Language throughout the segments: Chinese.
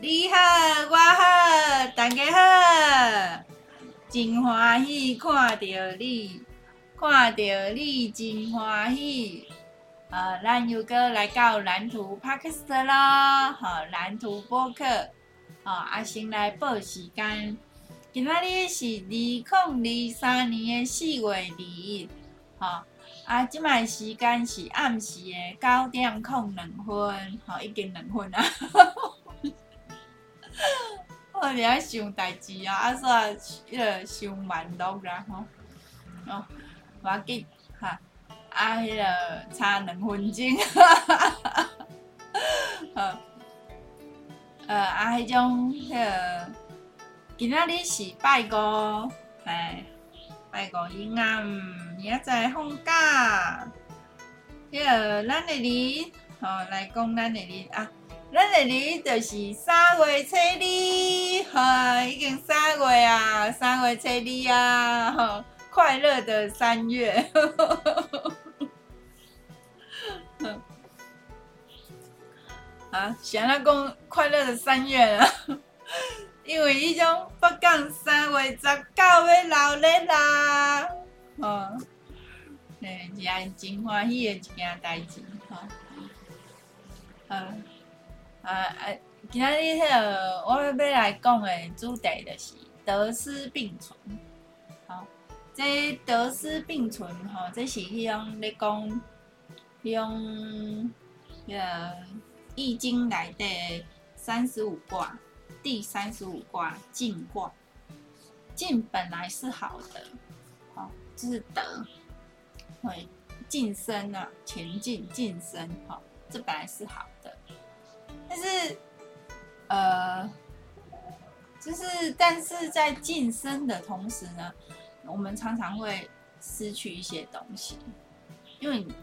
你好，我好，大家好，真欢喜看到你，看到你真欢喜。呃，咱又阁来到蓝图 Podcast 啦，好，蓝图播客，好，阿先来报时间，今仔日是二零二三年的四月二日，好，啊，即卖时间是暗时的九点空两分，好，已经两分啊，我伫遐想代志啊，啊，煞迄个想慢录啦，吼，哦，无要紧，哈。啊，迄、那个差两分钟，呃，啊，迄种迄个，今仔日是拜五，哎，拜五以暗，明仔载放假。迄个咱的日，吼，来讲咱的日啊，咱的日就是三月初二，哈，已经三月啊，三月初二啊，吼，快乐的三月。啊，想要讲快乐的三月啊，因为迄种北港三月十九要闹热啦，哦，诶，是安真欢喜的一件代志，哈，啊，啊啊，今仔日迄个我要来讲的主题就是得失并存，好，这得失并存，吼，这是迄种咧讲，迄种，呃。易经来的三十五卦，第三十五卦进卦。进本来是好的，好，就是得，会晋升啊，前进晋升，好，这本来是好。是，呃，就是但是在晋升的同时呢，我们常常会失去一些东西，因为你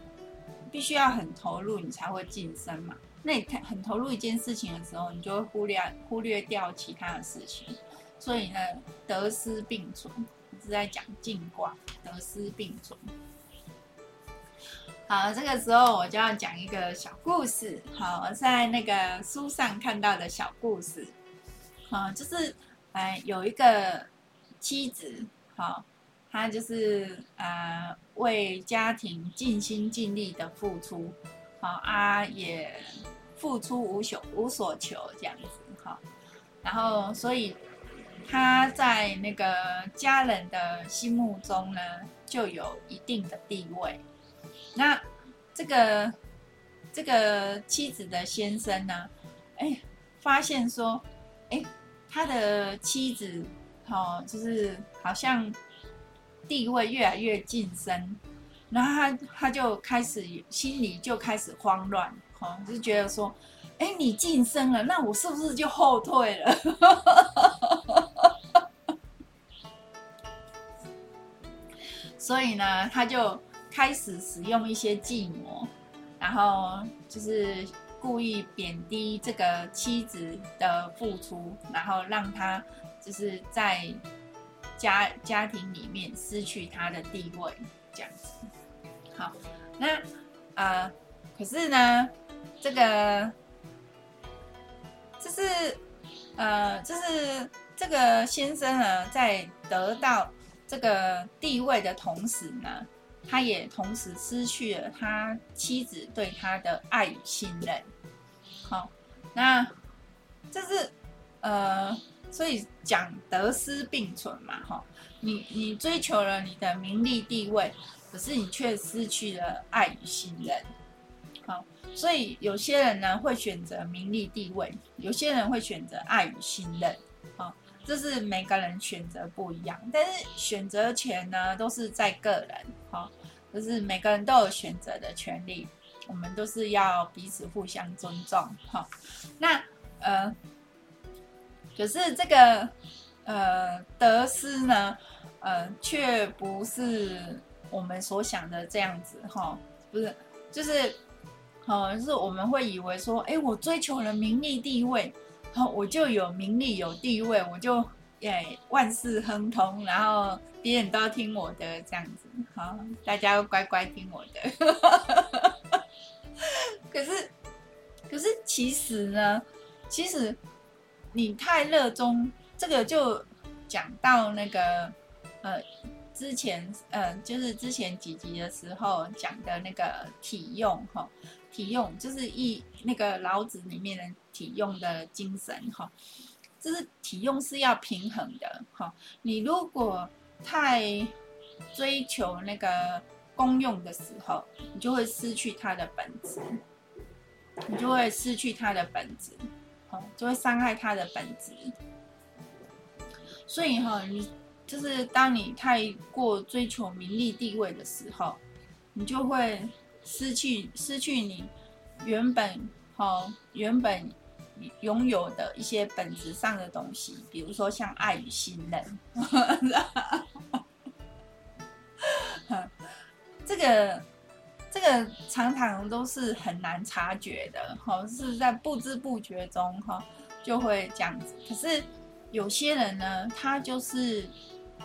必须要很投入，你才会晋升嘛。那你很投入一件事情的时候，你就会忽略忽略掉其他的事情，所以呢，得失并存，是在讲进卦，得失并存。好，这个时候我就要讲一个小故事。好，我在那个书上看到的小故事，好，就是哎，有一个妻子，好，她就是呃为家庭尽心尽力的付出，好啊也。付出无求无所求这样子哈，然后所以他在那个家人的心目中呢，就有一定的地位。那这个这个妻子的先生呢，哎，发现说，哎，他的妻子哦，就是好像地位越来越晋升，然后他他就开始心里就开始慌乱。哦，就觉得说，哎，你晋升了，那我是不是就后退了？所以呢，他就开始使用一些计谋，然后就是故意贬低这个妻子的付出，然后让他就是在家家庭里面失去他的地位，这样子。好，那啊、呃，可是呢？这个，就是，呃，就是这个先生呢，在得到这个地位的同时呢，他也同时失去了他妻子对他的爱与信任。好，那这是，呃，所以讲得失并存嘛，哈，你你追求了你的名利地位，可是你却失去了爱与信任。好。所以有些人呢会选择名利地位，有些人会选择爱与信任，这是每个人选择不一样。但是选择权呢都是在个人，哈，就是每个人都有选择的权利，我们都是要彼此互相尊重，哈。那呃，可是这个呃得失呢，呃，却不是我们所想的这样子，哈，不是，就是。好，就是我们会以为说，哎，我追求了名利地位，我就有名利有地位，我就哎万事亨通，然后别人都要听我的这样子，好，大家都乖乖听我的。可是，可是其实呢，其实你太热衷这个，就讲到那个呃，之前呃，就是之前几集的时候讲的那个体用哈，体用就是一那个老子里面的体用的精神哈，就是体用是要平衡的哈。你如果太追求那个功用的时候，你就会失去它的本质，你就会失去它的本质。哦就会伤害它的本质，所以哈，你就是当你太过追求名利地位的时候，你就会失去失去你原本哈原本拥有的一些本质上的东西，比如说像爱与信任，这个。这个常常都是很难察觉的，哈，是在不知不觉中，哈，就会这样子。可是有些人呢，他就是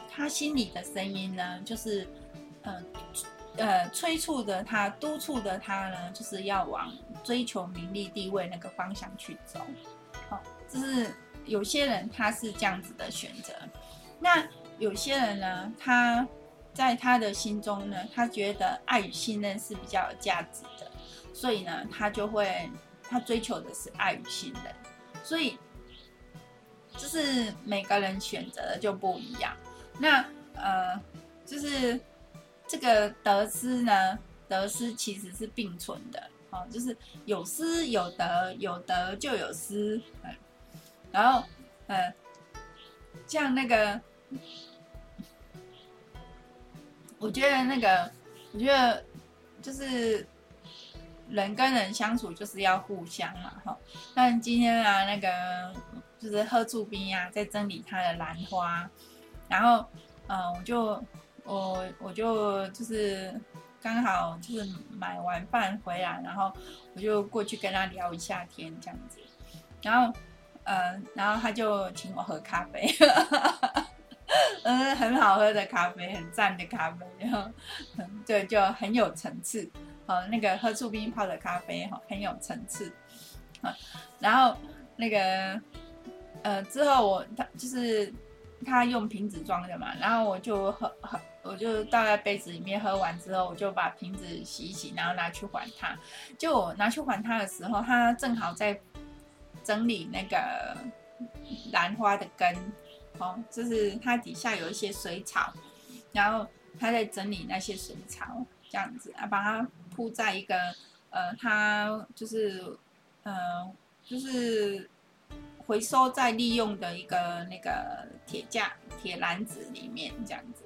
他心里的声音呢，就是呃呃催促着他、督促着他呢，就是要往追求名利地位那个方向去走。好，就是有些人他是这样子的选择，那有些人呢，他。在他的心中呢，他觉得爱与信任是比较有价值的，所以呢，他就会他追求的是爱与信任，所以就是每个人选择的就不一样。那呃，就是这个得失呢，得失其实是并存的，哦，就是有失有得，有得就有失，嗯，然后呃，像那个。我觉得那个，我觉得就是人跟人相处就是要互相嘛，哈。但今天啊，那个就是贺祝斌呀，在整理他的兰花，然后，嗯、我就我我就就是刚好就是买完饭回来，然后我就过去跟他聊一下天这样子，然后，嗯、然后他就请我喝咖啡。嗯，很好喝的咖啡，很赞的咖啡，然后，对，就很有层次。好，那个贺厝边泡的咖啡，哈，很有层次。然后那个，呃，之后我他就是他用瓶子装的嘛，然后我就喝喝，我就倒在杯子里面，喝完之后，我就把瓶子洗一洗，然后拿去还他。就我拿去还他的时候，他正好在整理那个兰花的根。哦，就是它底下有一些水草，然后他在整理那些水草，这样子啊，把它铺在一个呃，他就是呃，就是回收再利用的一个那个铁架、铁篮子里面，这样子，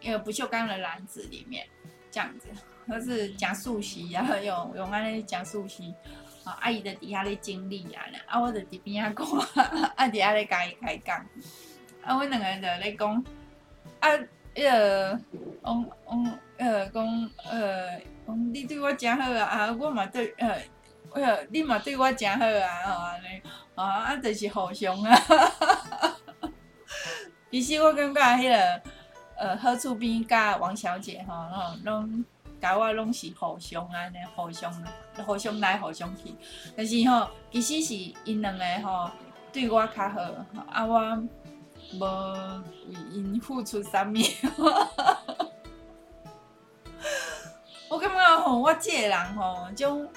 因为不锈钢的篮子里面，这样子，它是加速洗，然后用用安尼加速洗，啊，阿姨在底下咧经历啊，啊，我在边啊看，啊，底下咧甲伊开讲。啊，阮两个人就咧讲，啊，迄个，讲讲，呃，讲，呃，讲你对我真好啊，啊，我嘛对，呃，呃，你嘛对我真好啊，吼安尼，啊，啊，就是互相啊。其实我感觉迄个，呃，贺厝边甲王小姐吼，吼，拢甲我拢是互相安尼，互相，互相来互相去。但是吼，其实是因两个吼对我较好，啊，我。无为因付出啥物，我感觉吼，我这个人吼，种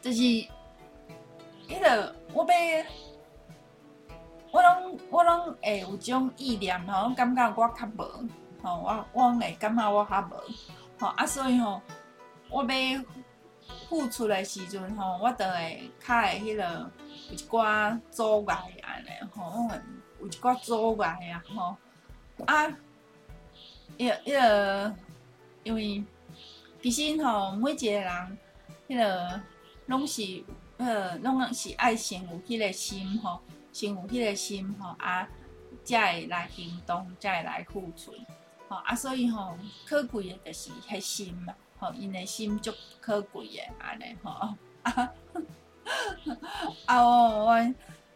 就是，迄个我欲，我拢我拢会有种意念吼，感觉我较无，吼我我会感觉我较无，吼啊，所以吼，我欲付出的时阵吼，我就会较会迄个。有一寡阻碍安尼吼，有一寡阻碍啊吼啊，迄个迄个，因为其实吼，每一个人迄个拢是呃，拢是爱先有迄个心吼，先有迄个心吼啊，才会来行动，才会来付出吼啊，所以吼，可贵的就是迄心嘛吼，因的心足可贵的安尼吼 啊。啊，我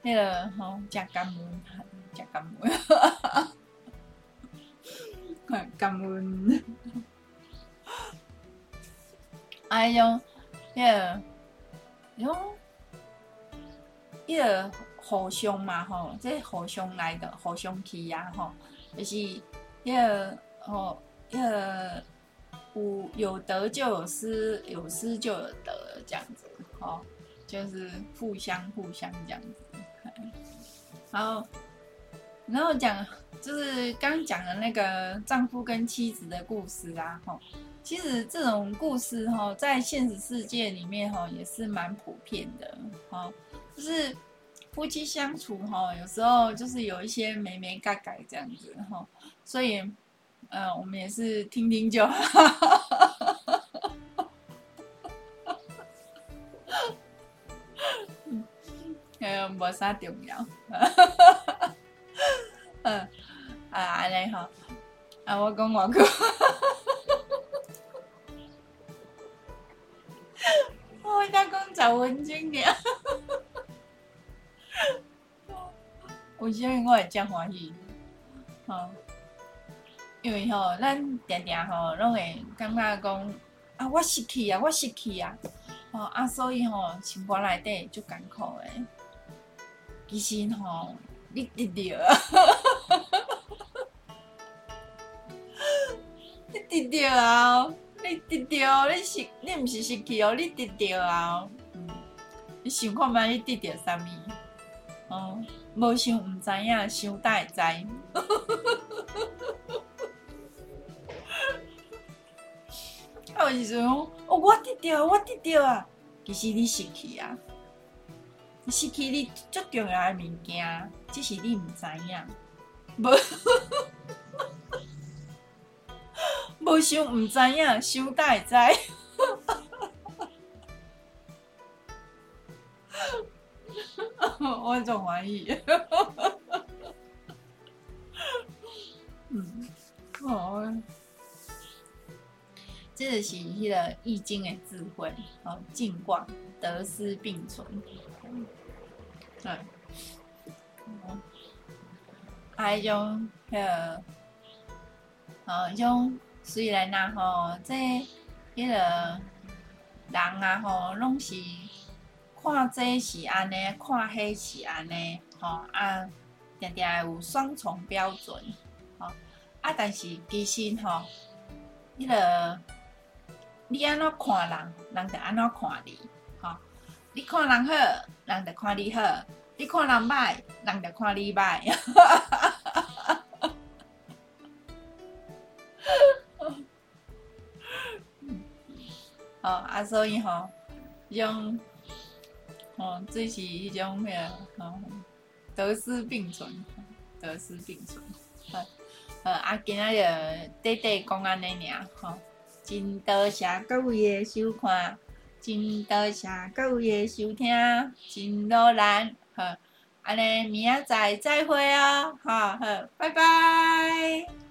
迄个吼，真感恩，真感恩，感恩。啊，迄种迄个，迄种，一个互相嘛吼，这互相来的互相去呀吼，就是一个吼一个有有得就有失，有失就有得这样子吼，就是互相互相这样子。然后然后讲就是刚讲的那个丈夫跟妻子的故事啊吼，其实这种故事吼在现实世界里面吼也是蛮普遍的吼。就是夫妻相处哈，有时候就是有一些眉眉角角这样子哈，所以，嗯，我们也是听听就好。嗯，没啥重要。嗯，啊，安尼哈，啊，我讲我讲，文君的。为什么我会这样欢喜？吼，因为吼，咱常常吼，拢会感觉讲啊，我失去啊，我失去啊，吼啊，所以吼，心肝内底就艰苦诶。其实吼，你得到啊，你得到啊，你得到，你是，你毋是失去哦，你得到啊，你想看觅你得到啥物？哦。无想毋知影，想才会知。啊，有时阵，哦，我得着，我得着啊！其实你失去啊，失去你最重要诶物件，只是你毋知影。无，无想毋知影，想才会知。我总怀疑，嗯，哦，这个是迄个《易经》的智慧，哦，静观得失并存，对，哦，还有种迄个，哦，迄种虽然呐，吼，这迄个人啊，吼，拢是。看这是安尼，看迄是安尼，吼啊，定定有双重标准，吼啊，但是其实吼，迄个你安怎看人，人就安怎看你，吼，你看人好，人就看你好；你看人歹，人就看你歹。好啊，所以吼，用。哦，这是一种咩？哦，得失并存，得失并存。好，呃，啊，今仔日短短讲安尼尔，吼，真多谢各位的收看，真多谢各位的收听，真多咱，好，安尼明仔载再会哦，好好，拜拜。